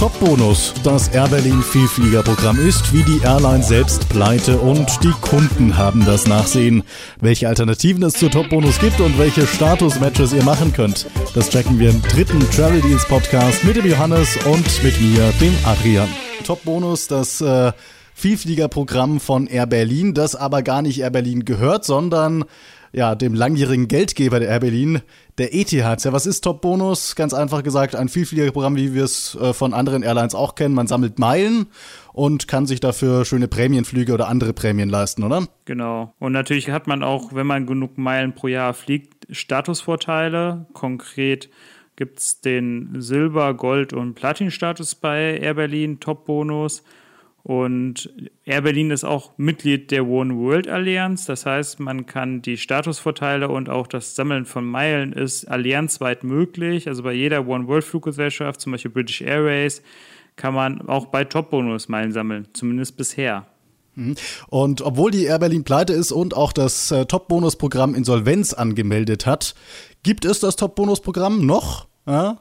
Top Bonus. Das Air Berlin Vielfliegerprogramm ist wie die Airline selbst pleite und die Kunden haben das Nachsehen. Welche Alternativen es zu Top Bonus gibt und welche Status-Matches ihr machen könnt, das checken wir im dritten Travel Deals Podcast mit dem Johannes und mit mir, dem Adrian. Top Bonus, das äh, Vielfliegerprogramm von Air Berlin, das aber gar nicht Air Berlin gehört, sondern ja, dem langjährigen Geldgeber der Air Berlin, der Etihad. Ja, was ist Top Bonus? Ganz einfach gesagt, ein Vielfliegerprogramm, wie wir es äh, von anderen Airlines auch kennen. Man sammelt Meilen und kann sich dafür schöne Prämienflüge oder andere Prämien leisten, oder? Genau. Und natürlich hat man auch, wenn man genug Meilen pro Jahr fliegt, Statusvorteile. Konkret gibt es den Silber-, Gold- und Platin-Status bei Air Berlin, Top Bonus. Und Air Berlin ist auch Mitglied der One World Allianz. Das heißt, man kann die Statusvorteile und auch das Sammeln von Meilen ist allianzweit möglich. Also bei jeder One World Fluggesellschaft, zum Beispiel British Airways, kann man auch bei Top-Bonus Meilen sammeln. Zumindest bisher. Mhm. Und obwohl die Air Berlin pleite ist und auch das äh, Top-Bonus-Programm Insolvenz angemeldet hat, gibt es das Top-Bonus-Programm noch? Ja?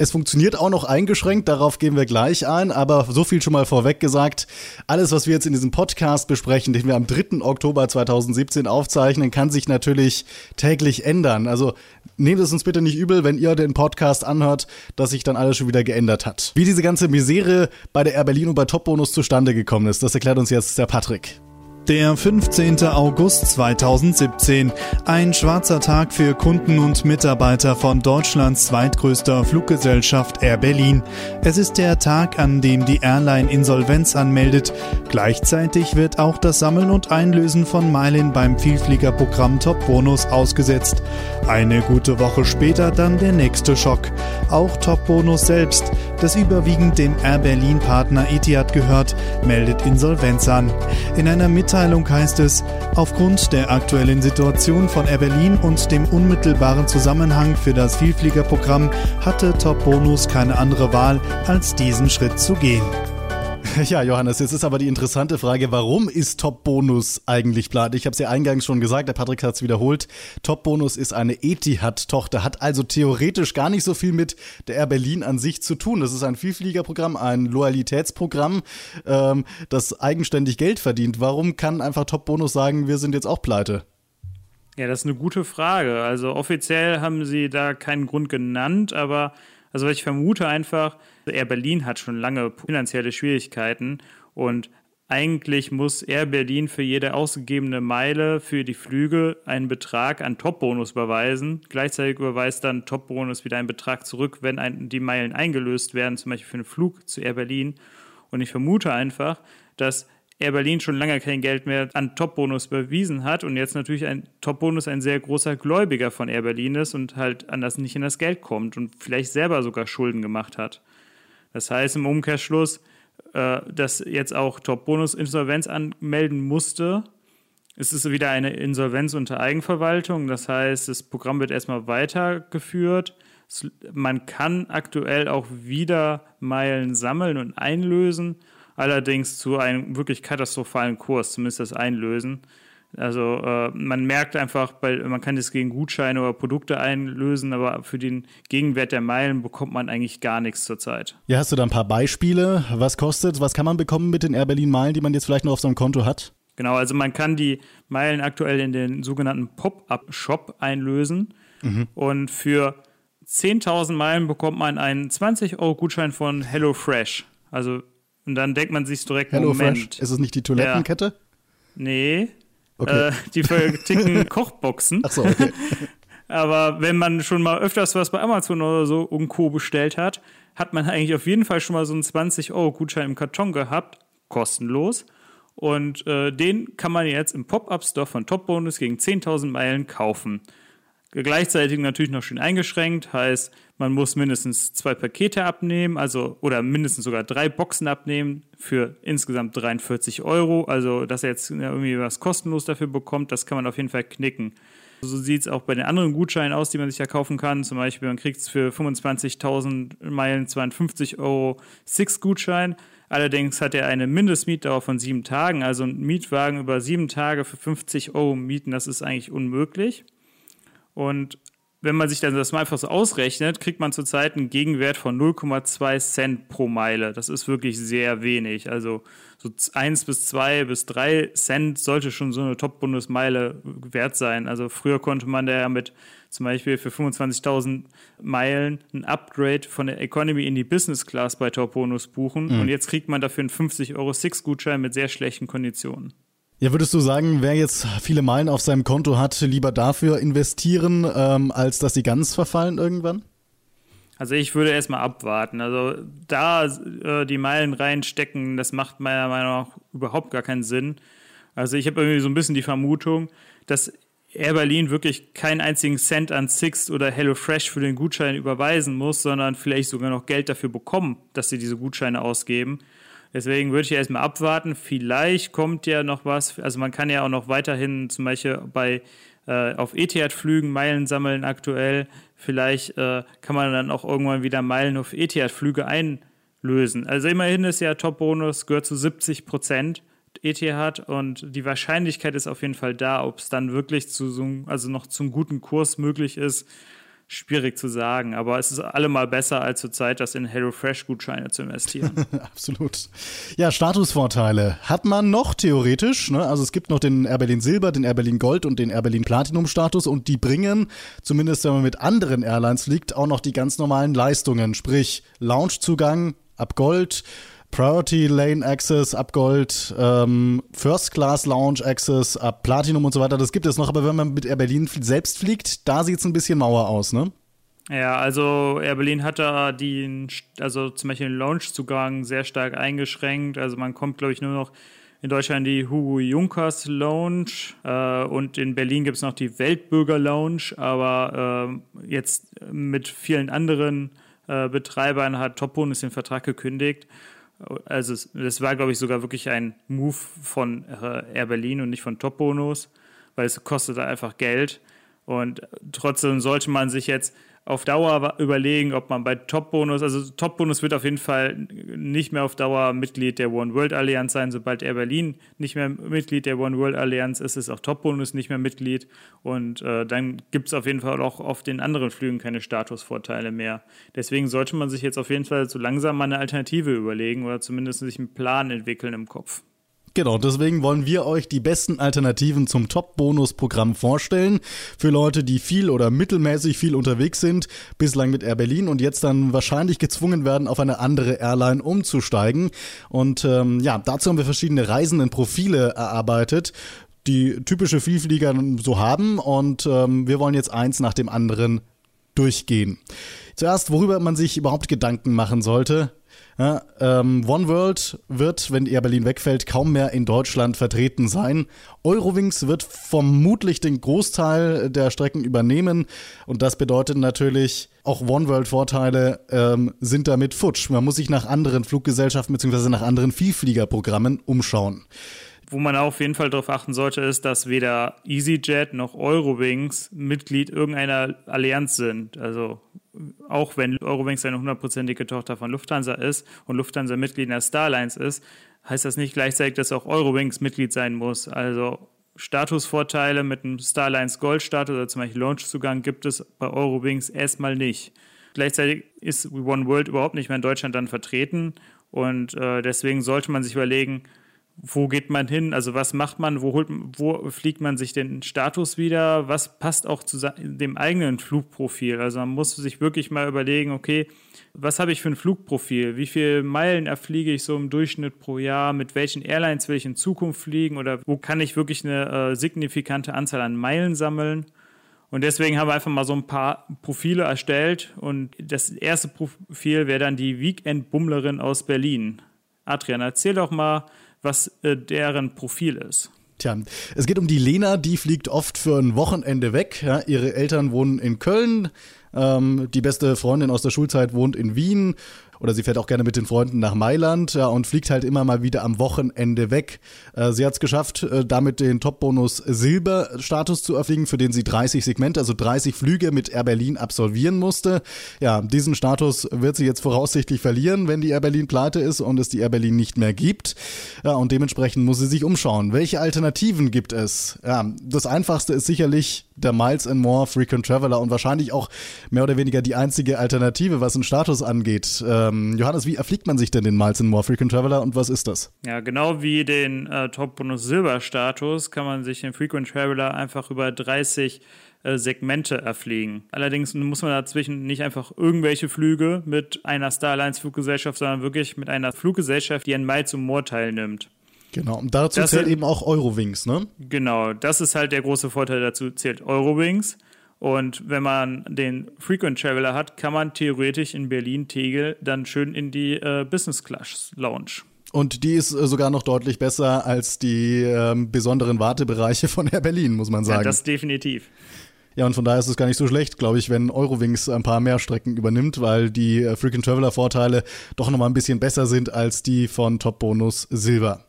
Es funktioniert auch noch eingeschränkt, darauf gehen wir gleich ein, aber so viel schon mal vorweg gesagt. Alles, was wir jetzt in diesem Podcast besprechen, den wir am 3. Oktober 2017 aufzeichnen, kann sich natürlich täglich ändern. Also nehmt es uns bitte nicht übel, wenn ihr den Podcast anhört, dass sich dann alles schon wieder geändert hat. Wie diese ganze Misere bei der Air Berlin und bei Top Bonus zustande gekommen ist, das erklärt uns jetzt der Patrick. Der 15. August 2017. Ein schwarzer Tag für Kunden und Mitarbeiter von Deutschlands zweitgrößter Fluggesellschaft Air Berlin. Es ist der Tag, an dem die Airline Insolvenz anmeldet. Gleichzeitig wird auch das Sammeln und Einlösen von Meilen beim Vielfliegerprogramm Top Bonus ausgesetzt. Eine gute Woche später dann der nächste Schock. Auch Top Bonus selbst, das überwiegend dem Air Berlin Partner Etihad gehört, meldet Insolvenz an. In einer Mitteilung Mitteilung heißt es, aufgrund der aktuellen Situation von Air Berlin und dem unmittelbaren Zusammenhang für das Vielfliegerprogramm hatte Top Bonus keine andere Wahl, als diesen Schritt zu gehen. Ja, Johannes, jetzt ist aber die interessante Frage, warum ist Top Bonus eigentlich pleite? Ich habe es ja eingangs schon gesagt, der Patrick hat es wiederholt. Top Bonus ist eine Etihad-Tochter, hat also theoretisch gar nicht so viel mit der Air Berlin an sich zu tun. Das ist ein Vielfliegerprogramm, ein Loyalitätsprogramm, ähm, das eigenständig Geld verdient. Warum kann einfach Top Bonus sagen, wir sind jetzt auch pleite? Ja, das ist eine gute Frage. Also offiziell haben sie da keinen Grund genannt, aber also ich vermute einfach, Air Berlin hat schon lange finanzielle Schwierigkeiten und eigentlich muss Air Berlin für jede ausgegebene Meile für die Flüge einen Betrag an Top-Bonus überweisen. Gleichzeitig überweist dann Top-Bonus wieder einen Betrag zurück, wenn ein, die Meilen eingelöst werden, zum Beispiel für einen Flug zu Air Berlin. Und ich vermute einfach, dass Air Berlin schon lange kein Geld mehr an Top-Bonus überwiesen hat und jetzt natürlich ein Top-Bonus ein sehr großer Gläubiger von Air Berlin ist und halt anders nicht in das Geld kommt und vielleicht selber sogar Schulden gemacht hat. Das heißt im Umkehrschluss, äh, dass jetzt auch Top-Bonus Insolvenz anmelden musste. Es ist wieder eine Insolvenz unter Eigenverwaltung. Das heißt, das Programm wird erstmal weitergeführt. Man kann aktuell auch wieder Meilen sammeln und einlösen allerdings zu einem wirklich katastrophalen Kurs, zumindest das Einlösen. Also äh, man merkt einfach, bei, man kann das gegen Gutscheine oder Produkte einlösen, aber für den Gegenwert der Meilen bekommt man eigentlich gar nichts zurzeit. Ja, hast du da ein paar Beispiele? Was kostet, was kann man bekommen mit den Air Berlin Meilen, die man jetzt vielleicht noch auf seinem Konto hat? Genau, also man kann die Meilen aktuell in den sogenannten Pop-up-Shop einlösen mhm. und für 10.000 Meilen bekommt man einen 20-Euro-Gutschein von HelloFresh. Also und dann denkt man sich direkt, Hello Moment. Fresh. Ist es nicht die Toilettenkette? Ja. Nee. Okay. Äh, die verticken Kochboxen. Ach so, okay. Aber wenn man schon mal öfters was bei Amazon oder so und Co. bestellt hat, hat man eigentlich auf jeden Fall schon mal so einen 20-Euro-Gutschein im Karton gehabt, kostenlos. Und äh, den kann man jetzt im Pop-Up-Store von Top Bonus gegen 10.000 Meilen kaufen. Gleichzeitig natürlich noch schön eingeschränkt, heißt, man muss mindestens zwei Pakete abnehmen, also oder mindestens sogar drei Boxen abnehmen für insgesamt 43 Euro. Also, dass er jetzt irgendwie was kostenlos dafür bekommt, das kann man auf jeden Fall knicken. So sieht es auch bei den anderen Gutscheinen aus, die man sich ja kaufen kann. Zum Beispiel, man kriegt es für 25.000 Meilen 52 Euro Six-Gutschein. Allerdings hat er eine Mindestmietdauer von sieben Tagen. Also ein Mietwagen über sieben Tage für 50 Euro mieten, das ist eigentlich unmöglich. Und wenn man sich dann das mal einfach so ausrechnet, kriegt man zurzeit einen Gegenwert von 0,2 Cent pro Meile. Das ist wirklich sehr wenig. Also so 1 bis 2 bis 3 Cent sollte schon so eine Top-Bundesmeile wert sein. Also früher konnte man da ja mit zum Beispiel für 25.000 Meilen ein Upgrade von der Economy in die Business Class bei Top-Bonus buchen. Mhm. Und jetzt kriegt man dafür einen 50 Euro Six-Gutschein mit sehr schlechten Konditionen. Ja, würdest du sagen, wer jetzt viele Meilen auf seinem Konto hat, lieber dafür investieren, ähm, als dass sie ganz verfallen irgendwann? Also ich würde erstmal abwarten. Also da äh, die Meilen reinstecken, das macht meiner Meinung nach überhaupt gar keinen Sinn. Also ich habe irgendwie so ein bisschen die Vermutung, dass Air Berlin wirklich keinen einzigen Cent an Sixt oder HelloFresh für den Gutschein überweisen muss, sondern vielleicht sogar noch Geld dafür bekommen, dass sie diese Gutscheine ausgeben. Deswegen würde ich erstmal abwarten. Vielleicht kommt ja noch was. Also man kann ja auch noch weiterhin zum Beispiel bei äh, auf Etihad-Flügen Meilen sammeln aktuell. Vielleicht äh, kann man dann auch irgendwann wieder Meilen auf Etihad-Flüge einlösen. Also immerhin ist ja Top-Bonus, gehört zu 70 Prozent. Etihad und die Wahrscheinlichkeit ist auf jeden Fall da, ob es dann wirklich zu so, also noch zum guten Kurs möglich ist, schwierig zu sagen, aber es ist allemal besser als zurzeit, das in HelloFresh-Gutscheine zu investieren. Absolut. Ja, Statusvorteile hat man noch theoretisch. Ne? Also es gibt noch den Air Berlin Silber, den Air Berlin Gold und den Air Berlin Platinum Status und die bringen, zumindest wenn man mit anderen Airlines fliegt, auch noch die ganz normalen Leistungen, sprich Loungezugang ab Gold, Priority Lane Access ab Gold, ähm, First Class Lounge Access ab Platinum und so weiter. Das gibt es noch, aber wenn man mit Air Berlin selbst fliegt, da sieht es ein bisschen mauer aus, ne? Ja, also Air Berlin hat da den, also zum Beispiel den Lounge-Zugang sehr stark eingeschränkt. Also man kommt, glaube ich, nur noch in Deutschland die Hugo Junkers Lounge äh, und in Berlin gibt es noch die Weltbürger Lounge, aber äh, jetzt mit vielen anderen äh, Betreibern hat Topbonus den Vertrag gekündigt. Also das war, glaube ich, sogar wirklich ein Move von äh, Air Berlin und nicht von Top Bonus, weil es kostet einfach Geld. Und trotzdem sollte man sich jetzt auf Dauer überlegen, ob man bei Top-Bonus, also Top-Bonus wird auf jeden Fall nicht mehr auf Dauer Mitglied der One World Allianz sein. Sobald Air Berlin nicht mehr Mitglied der One World Allianz ist, ist auch Top-Bonus nicht mehr Mitglied. Und äh, dann gibt es auf jeden Fall auch auf den anderen Flügen keine Statusvorteile mehr. Deswegen sollte man sich jetzt auf jeden Fall so langsam mal eine Alternative überlegen oder zumindest sich einen Plan entwickeln im Kopf. Genau, deswegen wollen wir euch die besten Alternativen zum Top-Bonus-Programm vorstellen. Für Leute, die viel oder mittelmäßig viel unterwegs sind, bislang mit Air Berlin und jetzt dann wahrscheinlich gezwungen werden, auf eine andere Airline umzusteigen. Und ähm, ja, dazu haben wir verschiedene Reisendenprofile erarbeitet die typische Vielflieger so haben und ähm, wir wollen jetzt eins nach dem anderen durchgehen. Zuerst, worüber man sich überhaupt Gedanken machen sollte, ja, ähm, One World wird, wenn Air Berlin wegfällt, kaum mehr in Deutschland vertreten sein. Eurowings wird vermutlich den Großteil der Strecken übernehmen und das bedeutet natürlich, auch One World Vorteile ähm, sind damit futsch. Man muss sich nach anderen Fluggesellschaften bzw. nach anderen Vielfliegerprogrammen umschauen. Wo man auf jeden Fall darauf achten sollte, ist, dass weder EasyJet noch Eurowings Mitglied irgendeiner Allianz sind. Also auch wenn Eurowings eine hundertprozentige Tochter von Lufthansa ist und Lufthansa Mitglied in der Starlines ist, heißt das nicht gleichzeitig, dass auch Eurowings Mitglied sein muss. Also Statusvorteile mit einem Starlines Gold-Status oder zum Beispiel Launchzugang gibt es bei Eurowings erstmal nicht. Gleichzeitig ist One World überhaupt nicht mehr in Deutschland dann vertreten und äh, deswegen sollte man sich überlegen, wo geht man hin? Also was macht man? Wo, holt, wo fliegt man sich den Status wieder? Was passt auch zu dem eigenen Flugprofil? Also man muss sich wirklich mal überlegen, okay, was habe ich für ein Flugprofil? Wie viele Meilen erfliege ich so im Durchschnitt pro Jahr? Mit welchen Airlines will ich in Zukunft fliegen? Oder wo kann ich wirklich eine äh, signifikante Anzahl an Meilen sammeln? Und deswegen haben wir einfach mal so ein paar Profile erstellt. Und das erste Profil wäre dann die Weekend-Bummlerin aus Berlin. Adrian, erzähl doch mal, was äh, deren Profil ist. Tja, es geht um die Lena, die fliegt oft für ein Wochenende weg. Ja, ihre Eltern wohnen in Köln, ähm, die beste Freundin aus der Schulzeit wohnt in Wien oder sie fährt auch gerne mit den Freunden nach Mailand ja, und fliegt halt immer mal wieder am Wochenende weg. Äh, sie hat es geschafft, äh, damit den Top-Bonus Silber-Status zu erfliegen, für den sie 30 Segmente, also 30 Flüge mit Air Berlin absolvieren musste. Ja, diesen Status wird sie jetzt voraussichtlich verlieren, wenn die Air Berlin pleite ist und es die Air Berlin nicht mehr gibt. Ja, und dementsprechend muss sie sich umschauen. Welche Alternativen gibt es? Ja, das einfachste ist sicherlich der Miles and More Frequent Traveler und wahrscheinlich auch mehr oder weniger die einzige Alternative, was den Status angeht. Ähm, Johannes, wie erfliegt man sich denn den Miles and More Frequent Traveler und was ist das? Ja, genau wie den äh, Top Bonus Silber Status kann man sich den Frequent Traveler einfach über 30 äh, Segmente erfliegen. Allerdings muss man dazwischen nicht einfach irgendwelche Flüge mit einer Starlines Fluggesellschaft, sondern wirklich mit einer Fluggesellschaft, die an Miles and More teilnimmt. Genau, und dazu das zählt eben auch Eurowings, ne? Genau, das ist halt der große Vorteil dazu, zählt Eurowings. Und wenn man den Frequent Traveler hat, kann man theoretisch in Berlin-Tegel dann schön in die äh, Business Class Lounge. Und die ist äh, sogar noch deutlich besser als die äh, besonderen Wartebereiche von Air Berlin, muss man sagen. Ja, das definitiv. Ja, und von daher ist es gar nicht so schlecht, glaube ich, wenn Eurowings ein paar mehr Strecken übernimmt, weil die äh, Frequent Traveler Vorteile doch nochmal ein bisschen besser sind als die von Top Bonus Silber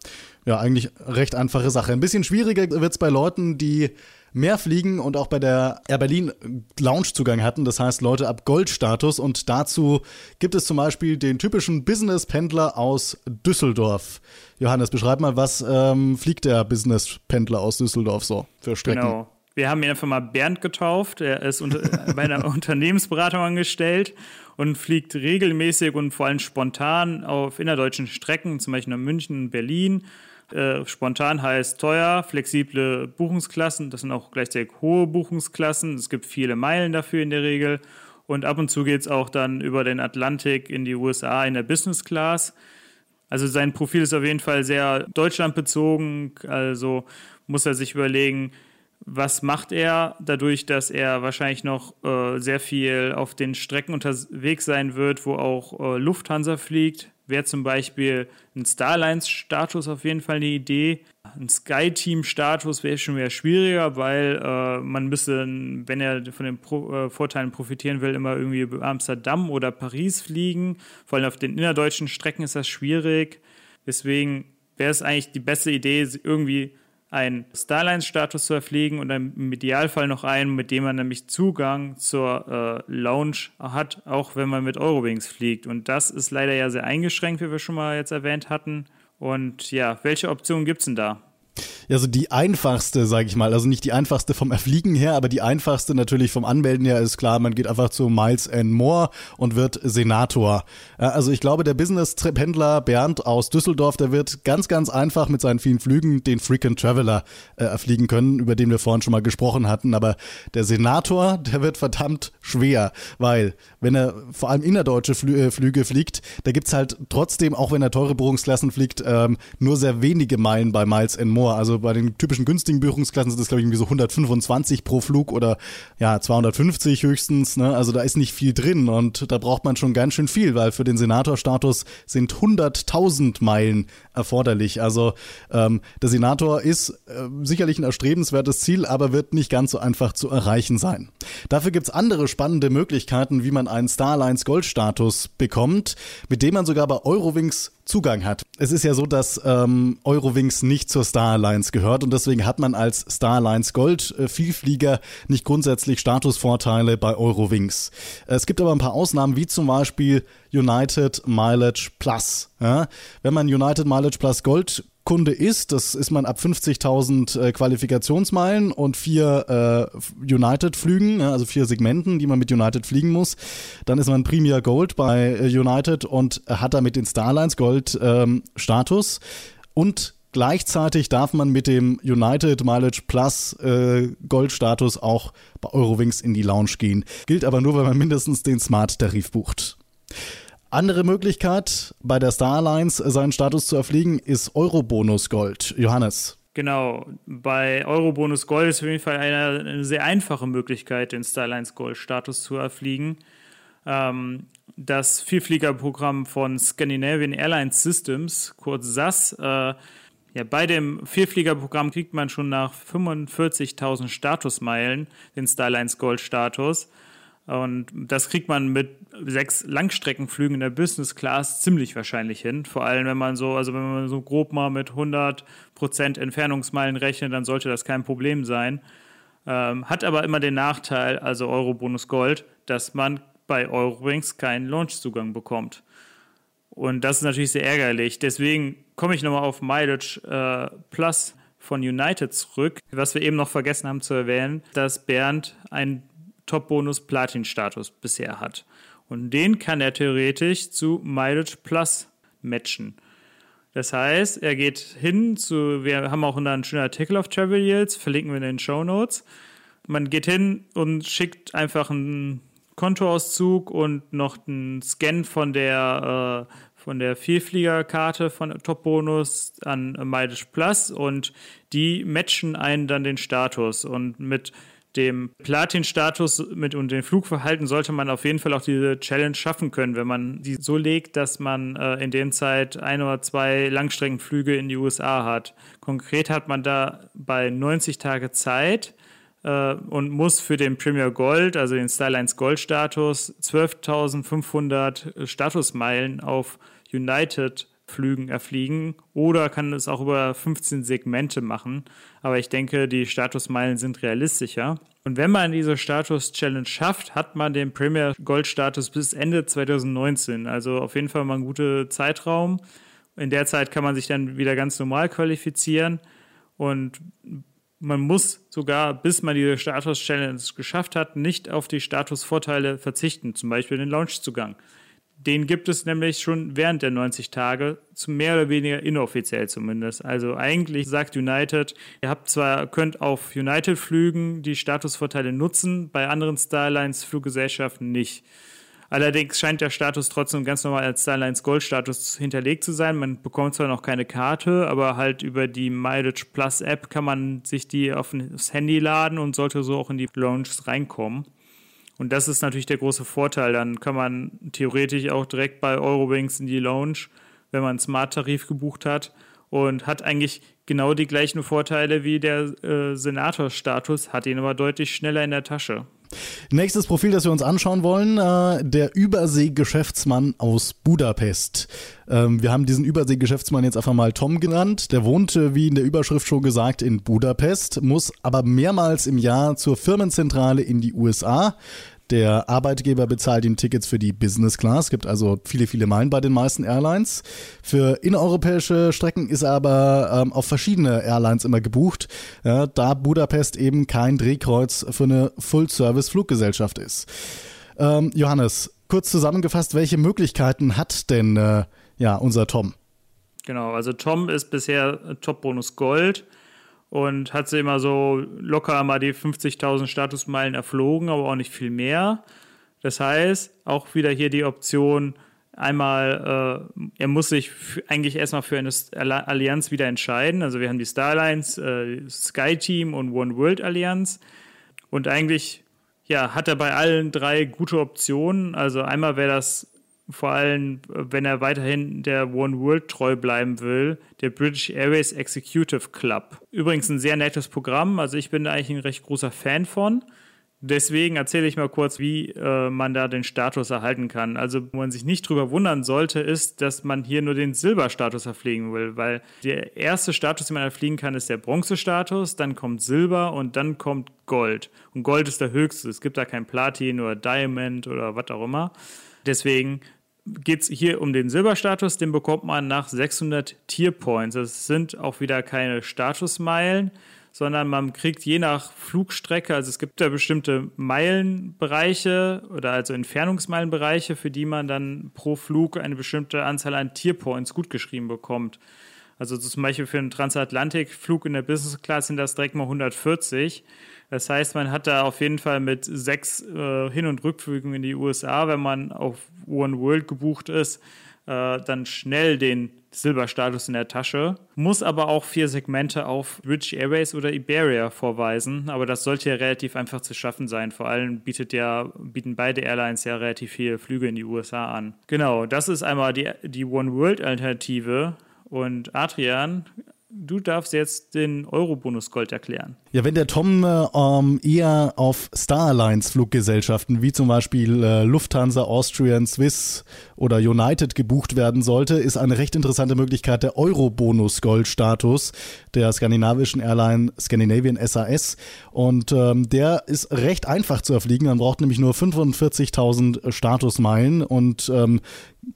ja, eigentlich recht einfache Sache. Ein bisschen schwieriger wird es bei Leuten, die mehr fliegen und auch bei der Air Berlin Loungezugang hatten, das heißt Leute ab Goldstatus und dazu gibt es zum Beispiel den typischen Business-Pendler aus Düsseldorf. Johannes, beschreib mal, was ähm, fliegt der Business-Pendler aus Düsseldorf so für Strecken? Genau. Wir haben ihn einfach mal Bernd getauft. Er ist unter, bei einer Unternehmensberatung angestellt und fliegt regelmäßig und vor allem spontan auf innerdeutschen Strecken, zum Beispiel nach München und Berlin äh, spontan heißt teuer, flexible Buchungsklassen, das sind auch gleichzeitig hohe Buchungsklassen. Es gibt viele Meilen dafür in der Regel. Und ab und zu geht es auch dann über den Atlantik in die USA in der Business Class. Also sein Profil ist auf jeden Fall sehr deutschlandbezogen. Also muss er sich überlegen, was macht er dadurch, dass er wahrscheinlich noch äh, sehr viel auf den Strecken unterwegs sein wird, wo auch äh, Lufthansa fliegt wäre zum Beispiel ein Starlines-Status auf jeden Fall eine Idee. Ein Sky-Team-Status wäre schon wieder schwieriger, weil äh, man müsste, wenn er von den Pro äh, Vorteilen profitieren will, immer irgendwie Amsterdam oder Paris fliegen. Vor allem auf den innerdeutschen Strecken ist das schwierig. Deswegen wäre es eigentlich die beste Idee, irgendwie einen Starlines-Status zu erfliegen und im Idealfall noch einen, mit dem man nämlich Zugang zur äh, Lounge hat, auch wenn man mit Eurowings fliegt. Und das ist leider ja sehr eingeschränkt, wie wir schon mal jetzt erwähnt hatten. Und ja, welche Optionen gibt es denn da? Ja, so die einfachste, sage ich mal, also nicht die einfachste vom Erfliegen her, aber die einfachste natürlich vom Anmelden her ist klar, man geht einfach zu Miles and More und wird Senator. Also ich glaube, der Business-Pendler Bernd aus Düsseldorf, der wird ganz, ganz einfach mit seinen vielen Flügen den Frequent Traveler äh, erfliegen können, über den wir vorhin schon mal gesprochen hatten. Aber der Senator, der wird verdammt schwer, weil wenn er vor allem innerdeutsche Flü äh, Flüge fliegt, da gibt's halt trotzdem, auch wenn er teure Buchungsklassen fliegt, ähm, nur sehr wenige Meilen bei Miles and More. Also bei den typischen günstigen Buchungsklassen sind das, glaube ich, irgendwie so 125 pro Flug oder ja, 250 höchstens. Ne? Also da ist nicht viel drin und da braucht man schon ganz schön viel, weil für den Senatorstatus sind 100.000 Meilen erforderlich. Also ähm, der Senator ist äh, sicherlich ein erstrebenswertes Ziel, aber wird nicht ganz so einfach zu erreichen sein. Dafür gibt's andere spannende Möglichkeiten, wie man einen Starlines Goldstatus bekommt, mit dem man sogar bei Eurowings Zugang hat. Es ist ja so, dass ähm, Eurowings nicht zur Star Alliance gehört und deswegen hat man als Star Alliance Gold äh, Vielflieger nicht grundsätzlich Statusvorteile bei Eurowings. Es gibt aber ein paar Ausnahmen, wie zum Beispiel United Mileage Plus. Ja? Wenn man United Mileage Plus Gold Kunde ist, das ist man ab 50.000 äh, Qualifikationsmeilen und vier äh, United-Flügen, also vier Segmenten, die man mit United fliegen muss. Dann ist man Premier Gold bei äh, United und hat damit den Starlines Gold ähm, Status und Gleichzeitig darf man mit dem United Mileage Plus äh, Gold-Status auch bei Eurowings in die Lounge gehen. Gilt aber nur, wenn man mindestens den Smart-Tarif bucht. Andere Möglichkeit, bei der Starlines seinen Status zu erfliegen, ist Eurobonus Gold. Johannes. Genau, bei Eurobonus Gold ist auf jeden Fall eine, eine sehr einfache Möglichkeit, den Starlines Gold Status zu erfliegen. Ähm, das Vielfliegerprogramm von Scandinavian Airlines Systems, kurz SAS, äh, ja, bei dem Vielfliegerprogramm kriegt man schon nach 45.000 Statusmeilen den Starlines Gold Status. Und das kriegt man mit sechs Langstreckenflügen in der Business Class ziemlich wahrscheinlich hin. Vor allem, wenn man so, also wenn man so grob mal mit 100% Entfernungsmeilen rechnet, dann sollte das kein Problem sein. Ähm, hat aber immer den Nachteil, also Eurobonus Gold, dass man bei Eurowings keinen Launchzugang bekommt. Und das ist natürlich sehr ärgerlich. Deswegen komme ich nochmal auf Mileage äh, Plus von United zurück. Was wir eben noch vergessen haben zu erwähnen, dass Bernd einen Top-Bonus Platin-Status bisher hat. Und den kann er theoretisch zu Mileage Plus matchen. Das heißt, er geht hin zu, wir haben auch einen schönen Artikel auf Travel Yields, verlinken wir in den Show Notes. Man geht hin und schickt einfach einen Kontoauszug und noch einen Scan von der, äh, von der Vielfliegerkarte von Top Bonus an Mileage Plus und die matchen einen dann den Status. Und mit dem Platin-Status mit und dem Flugverhalten sollte man auf jeden Fall auch diese Challenge schaffen können, wenn man die so legt, dass man äh, in der Zeit ein oder zwei Langstreckenflüge in die USA hat. Konkret hat man da bei 90 Tage Zeit äh, und muss für den Premier Gold, also den Stylines Gold-Status, 12.500 Statusmeilen auf United Flügen erfliegen oder kann es auch über 15 Segmente machen. Aber ich denke, die Statusmeilen sind realistischer. Und wenn man diese Status-Challenge schafft, hat man den Premier Gold-Status bis Ende 2019. Also auf jeden Fall mal ein guter Zeitraum. In der Zeit kann man sich dann wieder ganz normal qualifizieren. Und man muss sogar, bis man diese Status-Challenge geschafft hat, nicht auf die Statusvorteile verzichten, zum Beispiel den Launchzugang. Den gibt es nämlich schon während der 90 Tage, mehr oder weniger inoffiziell zumindest. Also eigentlich sagt United, ihr habt zwar, könnt auf United-Flügen die Statusvorteile nutzen, bei anderen Starlines Fluggesellschaften nicht. Allerdings scheint der Status trotzdem ganz normal als Starlines Gold-Status hinterlegt zu sein. Man bekommt zwar noch keine Karte, aber halt über die Mileage Plus App kann man sich die auf das Handy laden und sollte so auch in die Lounges reinkommen. Und das ist natürlich der große Vorteil. Dann kann man theoretisch auch direkt bei Eurowings in die Lounge, wenn man einen Smart-Tarif gebucht hat und hat eigentlich genau die gleichen Vorteile wie der äh, Senator-Status, hat ihn aber deutlich schneller in der Tasche. Nächstes Profil, das wir uns anschauen wollen, äh, der Übersee-Geschäftsmann aus Budapest. Ähm, wir haben diesen Übersee-Geschäftsmann jetzt einfach mal Tom genannt. Der wohnt, wie in der Überschrift schon gesagt, in Budapest, muss aber mehrmals im Jahr zur Firmenzentrale in die USA. Der Arbeitgeber bezahlt ihm Tickets für die Business Class, gibt also viele, viele Meilen bei den meisten Airlines. Für innereuropäische Strecken ist er aber ähm, auf verschiedene Airlines immer gebucht, ja, da Budapest eben kein Drehkreuz für eine Full-Service-Fluggesellschaft ist. Ähm, Johannes, kurz zusammengefasst, welche Möglichkeiten hat denn äh, ja, unser Tom? Genau, also Tom ist bisher Top-Bonus Gold und hat sie immer so locker mal die 50.000 Statusmeilen erflogen, aber auch nicht viel mehr. Das heißt, auch wieder hier die Option, einmal, äh, er muss sich eigentlich erstmal für eine Allianz wieder entscheiden. Also wir haben die Starlines, äh, Sky Team und One World Allianz. Und eigentlich ja, hat er bei allen drei gute Optionen. Also einmal wäre das vor allem, wenn er weiterhin der One World treu bleiben will, der British Airways Executive Club. Übrigens ein sehr nettes Programm, also ich bin eigentlich ein recht großer Fan von. Deswegen erzähle ich mal kurz, wie äh, man da den Status erhalten kann. Also, wo man sich nicht drüber wundern sollte, ist, dass man hier nur den Silberstatus erfliegen will, weil der erste Status, den man erfliegen kann, ist der Bronzestatus, dann kommt Silber und dann kommt Gold. Und Gold ist der höchste. Es gibt da kein Platin oder Diamond oder was auch immer. Deswegen geht es hier um den Silberstatus, den bekommt man nach 600 Tierpoints. Das sind auch wieder keine Statusmeilen, sondern man kriegt je nach Flugstrecke, also es gibt da bestimmte Meilenbereiche oder also Entfernungsmeilenbereiche, für die man dann pro Flug eine bestimmte Anzahl an Tierpoints gutgeschrieben bekommt. Also zum Beispiel für einen Transatlantikflug in der Business Class sind das direkt mal 140. Das heißt, man hat da auf jeden Fall mit sechs äh, Hin- und Rückflügen in die USA, wenn man auf One World gebucht ist, äh, dann schnell den Silberstatus in der Tasche, muss aber auch vier Segmente auf British Airways oder Iberia vorweisen. Aber das sollte ja relativ einfach zu schaffen sein. Vor allem bietet ja, bieten beide Airlines ja relativ viele Flüge in die USA an. Genau, das ist einmal die, die One World Alternative. Und Adrian du darfst jetzt den Euro-Bonus Gold erklären. Ja, wenn der Tom äh, ähm, eher auf Star Alliance Fluggesellschaften wie zum Beispiel äh, Lufthansa, Austrian, Swiss oder United gebucht werden sollte, ist eine recht interessante Möglichkeit der Euro-Bonus Gold Status der skandinavischen Airline Scandinavian SAS und ähm, der ist recht einfach zu erfliegen. Man braucht nämlich nur 45.000 Statusmeilen und ähm,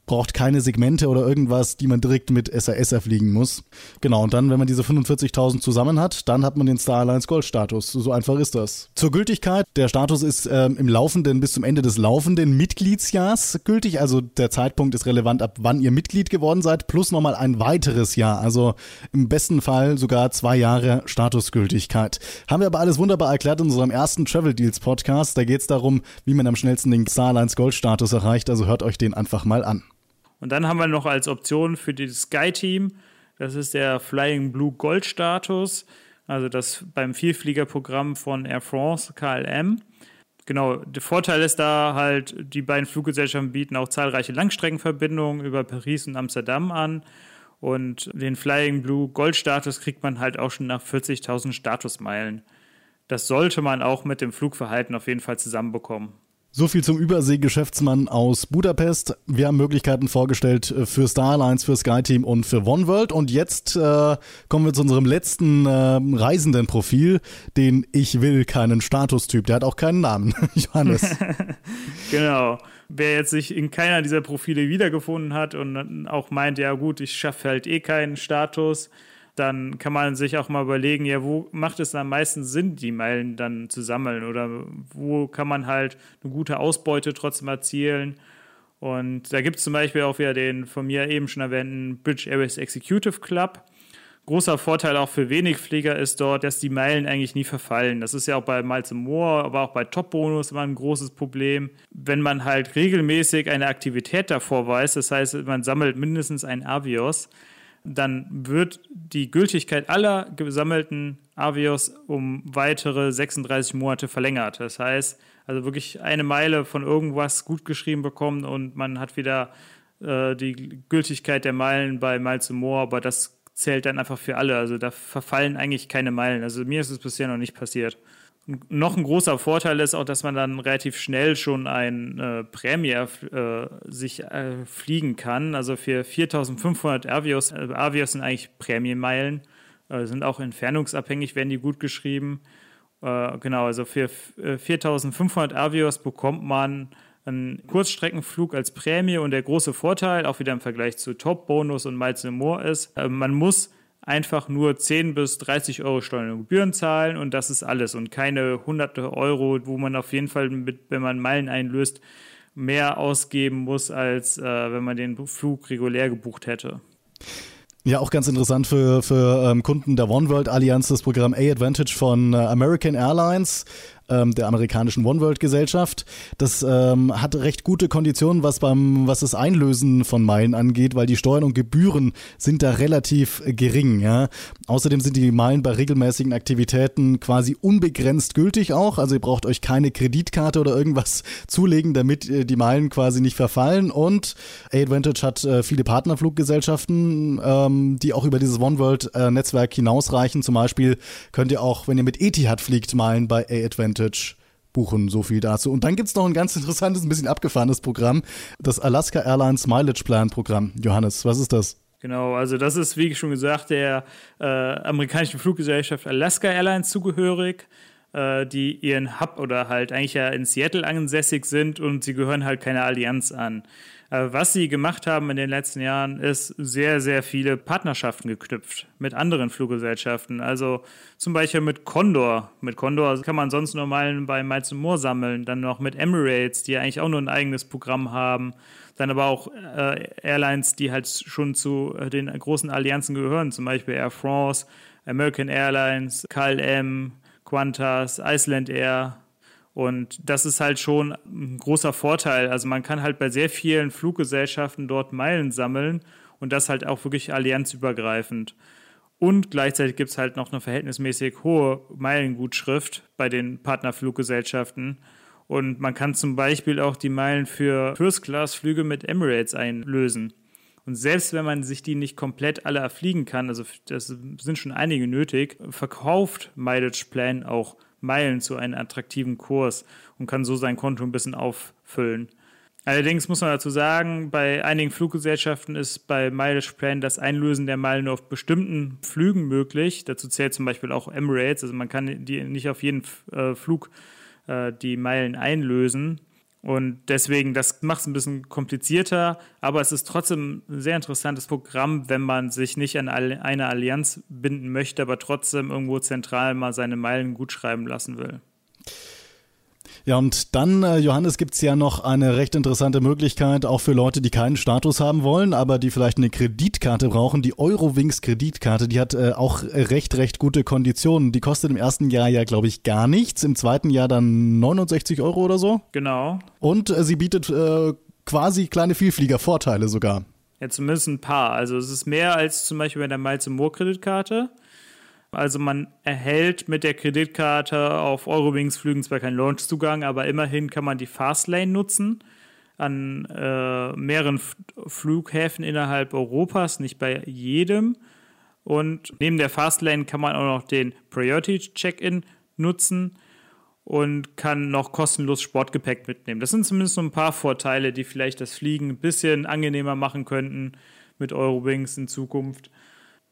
braucht keine Segmente oder irgendwas, die man direkt mit SAS erfliegen muss. Genau, und dann, wenn man diese 45.000 zusammen hat, dann hat man den Star Alliance Gold Status. So einfach ist das. Zur Gültigkeit, der Status ist ähm, im laufenden, bis zum Ende des laufenden Mitgliedsjahrs gültig. Also der Zeitpunkt ist relevant, ab wann ihr Mitglied geworden seid, plus nochmal ein weiteres Jahr. Also im besten Fall sogar zwei Jahre Statusgültigkeit. Haben wir aber alles wunderbar erklärt in unserem ersten Travel Deals Podcast. Da geht es darum, wie man am schnellsten den Star Alliance Gold Status erreicht. Also hört euch den einfach mal an. Und dann haben wir noch als Option für das Sky-Team, das ist der Flying Blue Gold Status, also das beim Vielfliegerprogramm von Air France, KLM. Genau, der Vorteil ist da halt, die beiden Fluggesellschaften bieten auch zahlreiche Langstreckenverbindungen über Paris und Amsterdam an. Und den Flying Blue Gold Status kriegt man halt auch schon nach 40.000 Statusmeilen. Das sollte man auch mit dem Flugverhalten auf jeden Fall zusammenbekommen. So viel zum Überseegeschäftsmann aus Budapest. Wir haben Möglichkeiten vorgestellt für Starlines, für SkyTeam und für OneWorld. Und jetzt äh, kommen wir zu unserem letzten äh, Reisendenprofil, den Ich will keinen Statustyp. Der hat auch keinen Namen. Johannes. genau. Wer jetzt sich in keiner dieser Profile wiedergefunden hat und auch meint, ja gut, ich schaffe halt eh keinen Status, dann kann man sich auch mal überlegen, ja, wo macht es am meisten Sinn, die Meilen dann zu sammeln oder wo kann man halt eine gute Ausbeute trotzdem erzielen. Und da gibt es zum Beispiel auch wieder den von mir eben schon erwähnten Bridge Airways Executive Club. Großer Vorteil auch für Wenigflieger ist dort, dass die Meilen eigentlich nie verfallen. Das ist ja auch bei Miles More, aber auch bei Top Bonus immer ein großes Problem. Wenn man halt regelmäßig eine Aktivität davor weiß, das heißt, man sammelt mindestens ein Avios, dann wird die Gültigkeit aller gesammelten Avios um weitere 36 Monate verlängert. Das heißt, also wirklich eine Meile von irgendwas gut geschrieben bekommen und man hat wieder äh, die Gültigkeit der Meilen bei Miles More, aber das zählt dann einfach für alle. Also da verfallen eigentlich keine Meilen. Also mir ist es bisher noch nicht passiert. Noch ein großer Vorteil ist auch, dass man dann relativ schnell schon ein äh, Prämie äh, sich äh, fliegen kann. Also für 4500 Avios, äh, Avios sind eigentlich Prämienmeilen, äh, sind auch entfernungsabhängig, werden die gut geschrieben. Äh, genau, also für 4500 Avios bekommt man einen Kurzstreckenflug als Prämie und der große Vorteil, auch wieder im Vergleich zu Top Bonus und Miles More ist, man muss einfach nur 10 bis 30 Euro Steuern und Gebühren zahlen und das ist alles und keine hunderte Euro, wo man auf jeden Fall, mit, wenn man Meilen einlöst, mehr ausgeben muss, als äh, wenn man den Flug regulär gebucht hätte. Ja, auch ganz interessant für, für ähm, Kunden der One World Allianz das Programm A-Advantage von äh, American Airlines ähm, der amerikanischen One World Gesellschaft. Das ähm, hat recht gute Konditionen, was beim was das Einlösen von Meilen angeht, weil die Steuern und Gebühren sind da relativ gering. Ja. Außerdem sind die Meilen bei regelmäßigen Aktivitäten quasi unbegrenzt gültig auch. Also ihr braucht euch keine Kreditkarte oder irgendwas zulegen, damit äh, die Meilen quasi nicht verfallen. Und A-Advantage hat äh, viele Partnerfluggesellschaften, ähm, die auch über dieses One World äh, Netzwerk hinausreichen. Zum Beispiel könnt ihr auch, wenn ihr mit Etihad fliegt, Meilen bei A-Advantage Advantage buchen. So viel dazu. Und dann gibt es noch ein ganz interessantes, ein bisschen abgefahrenes Programm, das Alaska Airlines Mileage Plan Programm. Johannes, was ist das? Genau, also das ist, wie schon gesagt, der äh, amerikanischen Fluggesellschaft Alaska Airlines zugehörig, äh, die ihren Hub oder halt eigentlich ja in Seattle ansässig sind und sie gehören halt keiner Allianz an. Äh, was sie gemacht haben in den letzten Jahren, ist sehr, sehr viele Partnerschaften geknüpft mit anderen Fluggesellschaften. Also zum Beispiel mit Condor. Mit Condor kann man sonst normal bei Miles Moore sammeln. Dann noch mit Emirates, die eigentlich auch nur ein eigenes Programm haben. Dann aber auch äh, Airlines, die halt schon zu äh, den großen Allianzen gehören, zum Beispiel Air France, American Airlines, KLM, Qantas, Iceland Air, und das ist halt schon ein großer Vorteil. Also man kann halt bei sehr vielen Fluggesellschaften dort Meilen sammeln und das halt auch wirklich allianzübergreifend. Und gleichzeitig gibt es halt noch eine verhältnismäßig hohe Meilengutschrift bei den Partnerfluggesellschaften. Und man kann zum Beispiel auch die Meilen für First-Class-Flüge mit Emirates einlösen. Und selbst wenn man sich die nicht komplett alle erfliegen kann, also das sind schon einige nötig, verkauft Mileage Plan auch Meilen zu einem attraktiven Kurs und kann so sein Konto ein bisschen auffüllen. Allerdings muss man dazu sagen, bei einigen Fluggesellschaften ist bei Mileage Plan das Einlösen der Meilen nur auf bestimmten Flügen möglich. Dazu zählt zum Beispiel auch Emirates. Also man kann die nicht auf jeden äh, Flug äh, die Meilen einlösen. Und deswegen, das macht es ein bisschen komplizierter, aber es ist trotzdem ein sehr interessantes Programm, wenn man sich nicht an eine Allianz binden möchte, aber trotzdem irgendwo zentral mal seine Meilen gut schreiben lassen will. Ja, und dann, äh, Johannes, gibt's ja noch eine recht interessante Möglichkeit, auch für Leute, die keinen Status haben wollen, aber die vielleicht eine Kreditkarte brauchen. Die Eurowings Kreditkarte, die hat äh, auch recht, recht gute Konditionen. Die kostet im ersten Jahr ja, glaube ich, gar nichts. Im zweiten Jahr dann 69 Euro oder so. Genau. Und äh, sie bietet äh, quasi kleine Vielfliegervorteile sogar. Ja, zumindest ein paar. Also es ist mehr als zum Beispiel bei der Miles More Kreditkarte. Also man erhält mit der Kreditkarte auf Eurowings Flügen zwar keinen Launchzugang, aber immerhin kann man die Fastlane nutzen an äh, mehreren F Flughäfen innerhalb Europas, nicht bei jedem. Und neben der Fastlane kann man auch noch den Priority Check-in nutzen und kann noch kostenlos Sportgepäck mitnehmen. Das sind zumindest so ein paar Vorteile, die vielleicht das Fliegen ein bisschen angenehmer machen könnten mit Eurowings in Zukunft.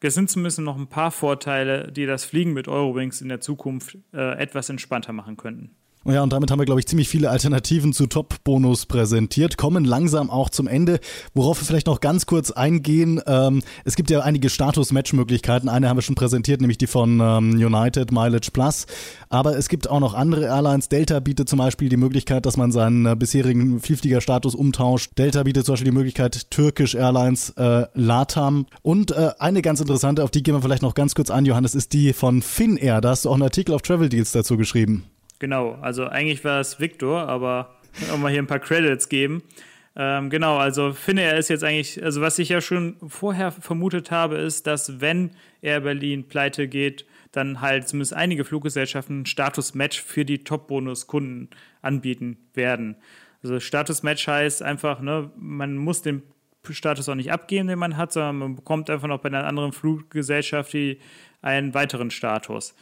Es sind zumindest noch ein paar Vorteile, die das Fliegen mit Eurowings in der Zukunft äh, etwas entspannter machen könnten. Ja, und damit haben wir, glaube ich, ziemlich viele Alternativen zu Top-Bonus präsentiert, kommen langsam auch zum Ende. Worauf wir vielleicht noch ganz kurz eingehen, ähm, es gibt ja einige Status-Match-Möglichkeiten. Eine haben wir schon präsentiert, nämlich die von ähm, United Mileage Plus. Aber es gibt auch noch andere Airlines. Delta bietet zum Beispiel die Möglichkeit, dass man seinen äh, bisherigen Vielflieger-Status umtauscht. Delta bietet zum Beispiel die Möglichkeit, Turkish Airlines, äh, Latam. Und äh, eine ganz interessante, auf die gehen wir vielleicht noch ganz kurz an, Johannes, ist die von Finnair. Da hast du auch einen Artikel auf Travel Deals dazu geschrieben. Genau, also eigentlich war es Victor, aber auch mal hier ein paar Credits geben. Ähm, genau, also Finnair ist jetzt eigentlich, also was ich ja schon vorher vermutet habe, ist, dass wenn Air Berlin pleite geht, dann halt zumindest einige Fluggesellschaften Status-Match für die Top-Bonus-Kunden anbieten werden. Also Status-Match heißt einfach, ne, man muss den Status auch nicht abgeben, den man hat, sondern man bekommt einfach noch bei einer anderen Fluggesellschaft die, einen weiteren Status.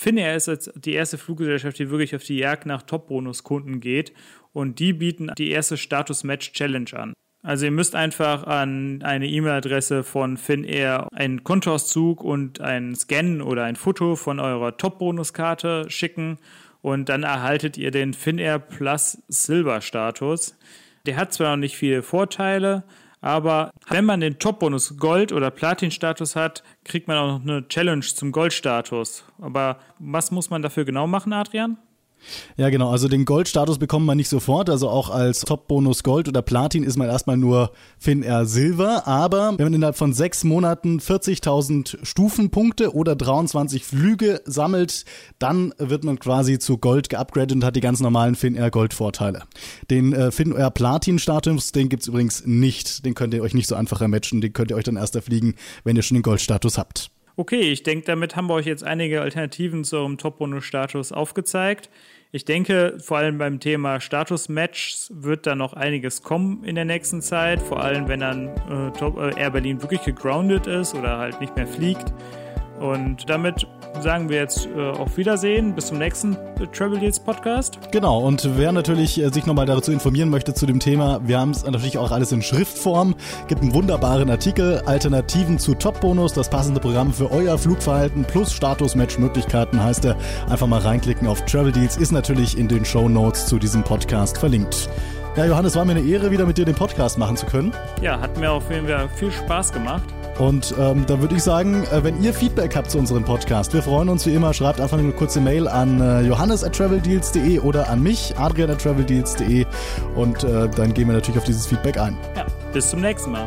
Finnair ist jetzt die erste Fluggesellschaft, die wirklich auf die Jagd nach Top-Bonus-Kunden geht und die bieten die erste Status-Match-Challenge an. Also ihr müsst einfach an eine E-Mail-Adresse von Finnair einen Kontoauszug und ein Scan oder ein Foto von eurer Top-Bonus-Karte schicken und dann erhaltet ihr den Finnair Plus Silber-Status. Der hat zwar noch nicht viele Vorteile, aber wenn man den Top-Bonus Gold- oder Platin-Status hat, kriegt man auch noch eine Challenge zum Gold-Status. Aber was muss man dafür genau machen, Adrian? Ja, genau. Also den Goldstatus bekommt man nicht sofort. Also auch als Top-Bonus Gold oder Platin ist man erstmal nur Finnair Silver. Aber wenn man innerhalb von sechs Monaten 40.000 Stufenpunkte oder 23 Flüge sammelt, dann wird man quasi zu Gold geupgradet und hat die ganz normalen Finnair Gold-Vorteile. Den äh, Finnair Platin-Status, den gibt es übrigens nicht. Den könnt ihr euch nicht so einfach ermatchen. Den könnt ihr euch dann erst erfliegen, wenn ihr schon den Goldstatus habt. Okay, ich denke, damit haben wir euch jetzt einige Alternativen zu eurem Top-Bonus-Status aufgezeigt. Ich denke, vor allem beim Thema Status-Match wird da noch einiges kommen in der nächsten Zeit. Vor allem, wenn dann äh, Top, äh, Air Berlin wirklich gegroundet ist oder halt nicht mehr fliegt. Und damit sagen wir jetzt äh, auf Wiedersehen. Bis zum nächsten äh, Travel Deals Podcast. Genau, und wer natürlich äh, sich nochmal dazu informieren möchte zu dem Thema, wir haben es natürlich auch alles in Schriftform. Gibt einen wunderbaren Artikel, Alternativen zu Top-Bonus, das passende Programm für euer Flugverhalten plus Status-Match-Möglichkeiten heißt er. Einfach mal reinklicken auf Travel Deals, ist natürlich in den Show Notes zu diesem Podcast verlinkt. Ja, Johannes, war mir eine Ehre, wieder mit dir den Podcast machen zu können. Ja, hat mir auf jeden Fall viel Spaß gemacht. Und ähm, da würde ich sagen, äh, wenn ihr Feedback habt zu unserem Podcast, wir freuen uns wie immer, schreibt einfach eine kurze Mail an äh, johannes at traveldeals.de oder an mich, adrian at traveldeals.de und äh, dann gehen wir natürlich auf dieses Feedback ein. Ja, bis zum nächsten Mal.